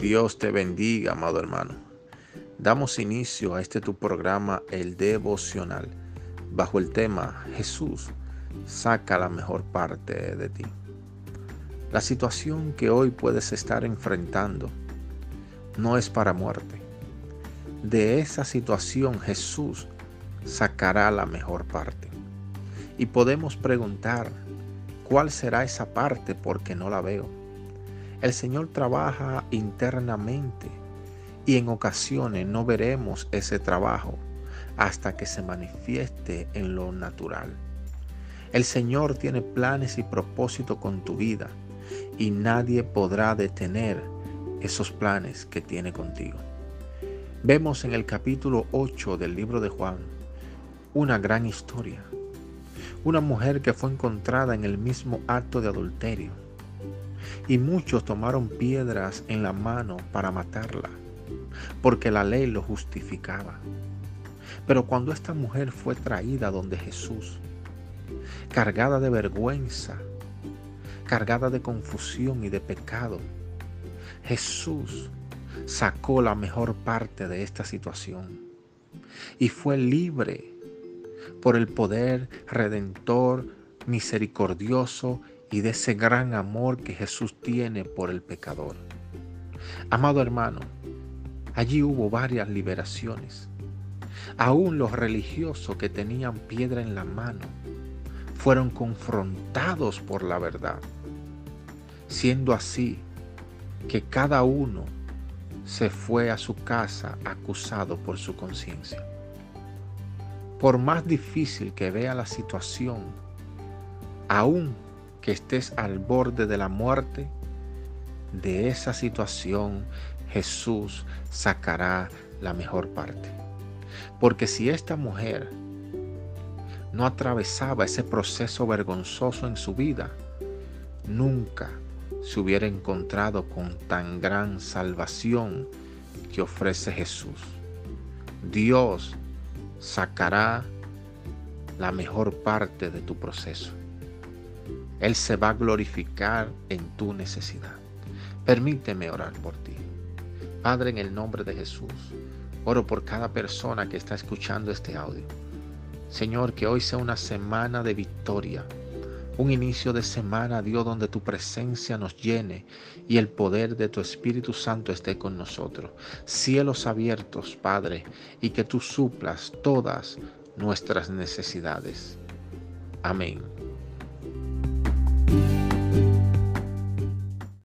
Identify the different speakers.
Speaker 1: Dios te bendiga, amado hermano. Damos inicio a este tu programa, el devocional, bajo el tema Jesús saca la mejor parte de ti. La situación que hoy puedes estar enfrentando no es para muerte. De esa situación Jesús sacará la mejor parte. Y podemos preguntar, ¿cuál será esa parte porque no la veo? El Señor trabaja internamente y en ocasiones no veremos ese trabajo hasta que se manifieste en lo natural. El Señor tiene planes y propósitos con tu vida y nadie podrá detener esos planes que tiene contigo. Vemos en el capítulo 8 del libro de Juan una gran historia. Una mujer que fue encontrada en el mismo acto de adulterio y muchos tomaron piedras en la mano para matarla, porque la ley lo justificaba. Pero cuando esta mujer fue traída donde Jesús, cargada de vergüenza, cargada de confusión y de pecado, Jesús sacó la mejor parte de esta situación y fue libre por el poder redentor, misericordioso y de ese gran amor que Jesús tiene por el pecador. Amado hermano, allí hubo varias liberaciones. Aún los religiosos que tenían piedra en la mano fueron confrontados por la verdad, siendo así que cada uno se fue a su casa acusado por su conciencia. Por más difícil que vea la situación, aún que estés al borde de la muerte, de esa situación Jesús sacará la mejor parte. Porque si esta mujer no atravesaba ese proceso vergonzoso en su vida, nunca se hubiera encontrado con tan gran salvación que ofrece Jesús. Dios sacará la mejor parte de tu proceso. Él se va a glorificar en tu necesidad. Permíteme orar por ti. Padre, en el nombre de Jesús, oro por cada persona que está escuchando este audio. Señor, que hoy sea una semana de victoria, un inicio de semana, Dios, donde tu presencia nos llene y el poder de tu Espíritu Santo esté con nosotros. Cielos abiertos, Padre, y que tú suplas todas nuestras necesidades. Amén.